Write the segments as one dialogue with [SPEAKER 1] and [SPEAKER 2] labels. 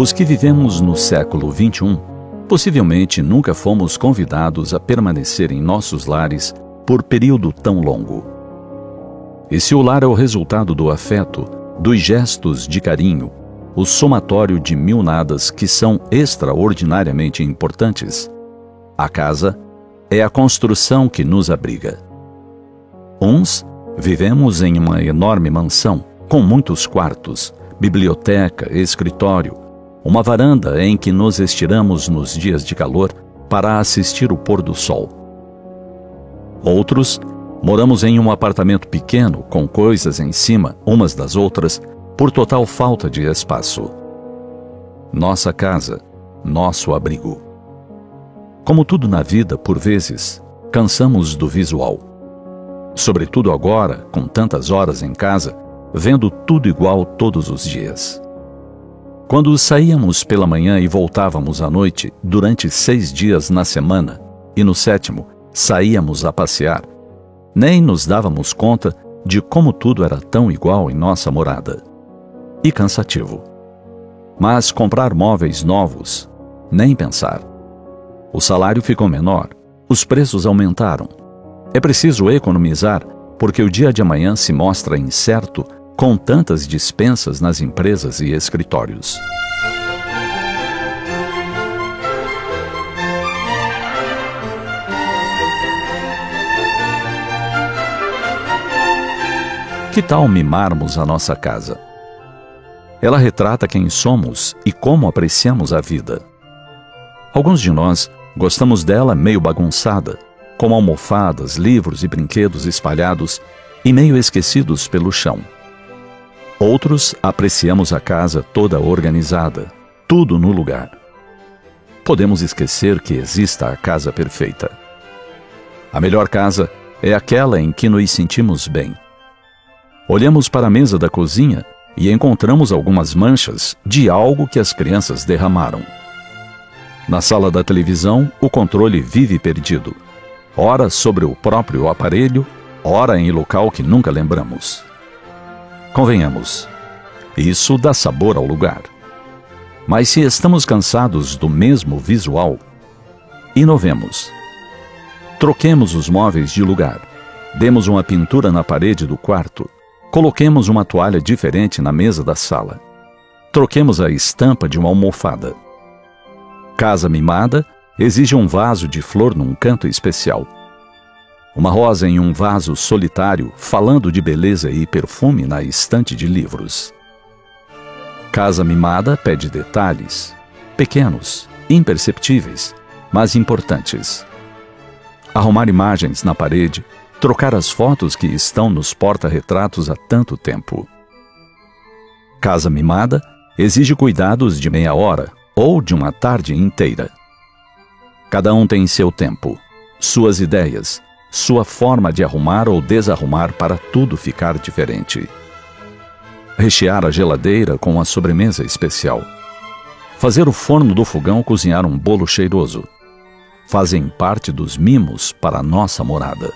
[SPEAKER 1] Os que vivemos no século XXI possivelmente nunca fomos convidados a permanecer em nossos lares por período tão longo. E se o lar é o resultado do afeto, dos gestos de carinho, o somatório de mil nadas que são extraordinariamente importantes, a casa é a construção que nos abriga. Uns vivemos em uma enorme mansão, com muitos quartos, biblioteca, escritório, uma varanda em que nos estiramos nos dias de calor para assistir o pôr do sol. Outros moramos em um apartamento pequeno com coisas em cima umas das outras por total falta de espaço. Nossa casa, nosso abrigo. Como tudo na vida, por vezes, cansamos do visual. Sobretudo agora, com tantas horas em casa, vendo tudo igual todos os dias. Quando saíamos pela manhã e voltávamos à noite, durante seis dias na semana, e no sétimo saíamos a passear, nem nos dávamos conta de como tudo era tão igual em nossa morada. E cansativo. Mas comprar móveis novos, nem pensar. O salário ficou menor, os preços aumentaram. É preciso economizar, porque o dia de amanhã se mostra incerto com tantas dispensas nas empresas e escritórios. Que tal mimarmos a nossa casa? Ela retrata quem somos e como apreciamos a vida. Alguns de nós gostamos dela meio bagunçada, com almofadas, livros e brinquedos espalhados e meio esquecidos pelo chão. Outros apreciamos a casa toda organizada, tudo no lugar. Podemos esquecer que exista a casa perfeita. A melhor casa é aquela em que nos sentimos bem. Olhamos para a mesa da cozinha e encontramos algumas manchas de algo que as crianças derramaram. Na sala da televisão, o controle vive perdido. Ora sobre o próprio aparelho, ora em local que nunca lembramos. Convenhamos, isso dá sabor ao lugar. Mas se estamos cansados do mesmo visual, inovemos. Troquemos os móveis de lugar. Demos uma pintura na parede do quarto. Coloquemos uma toalha diferente na mesa da sala. Troquemos a estampa de uma almofada. Casa mimada exige um vaso de flor num canto especial uma rosa em um vaso solitário, falando de beleza e perfume na estante de livros. Casa mimada pede detalhes, pequenos, imperceptíveis, mas importantes. Arrumar imagens na parede, trocar as fotos que estão nos porta-retratos há tanto tempo. Casa mimada exige cuidados de meia hora ou de uma tarde inteira. Cada um tem seu tempo, suas ideias, sua forma de arrumar ou desarrumar para tudo ficar diferente. Rechear a geladeira com uma sobremesa especial. Fazer o forno do fogão cozinhar um bolo cheiroso. Fazem parte dos mimos para nossa morada.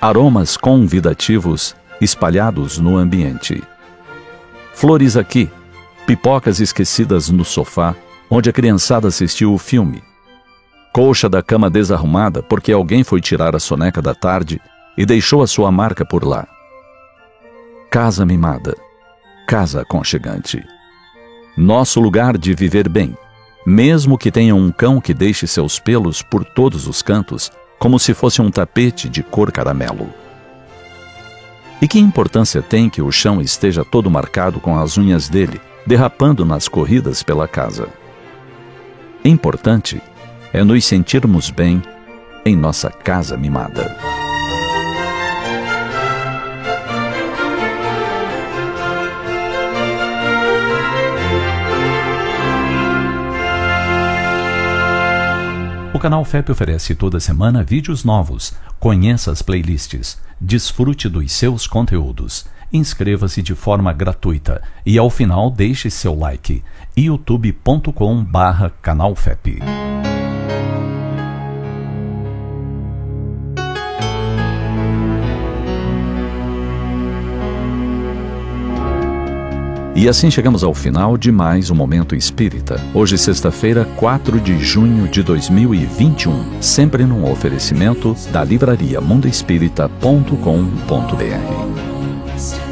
[SPEAKER 1] Aromas convidativos espalhados no ambiente. Flores aqui, pipocas esquecidas no sofá, onde a criançada assistiu o filme colcha da cama desarrumada porque alguém foi tirar a soneca da tarde e deixou a sua marca por lá. Casa mimada, casa aconchegante. Nosso lugar de viver bem, mesmo que tenha um cão que deixe seus pelos por todos os cantos, como se fosse um tapete de cor caramelo. E que importância tem que o chão esteja todo marcado com as unhas dele, derrapando nas corridas pela casa? Importante é nos sentirmos bem em nossa casa mimada. O canal FEP oferece toda semana vídeos novos. Conheça as playlists. Desfrute dos seus conteúdos. Inscreva-se de forma gratuita e ao final deixe seu like. youtube.com/canalfep. E assim chegamos ao final de mais um Momento Espírita. Hoje, sexta-feira, 4 de junho de 2021. Sempre num oferecimento da livraria mundoespírita.com.br.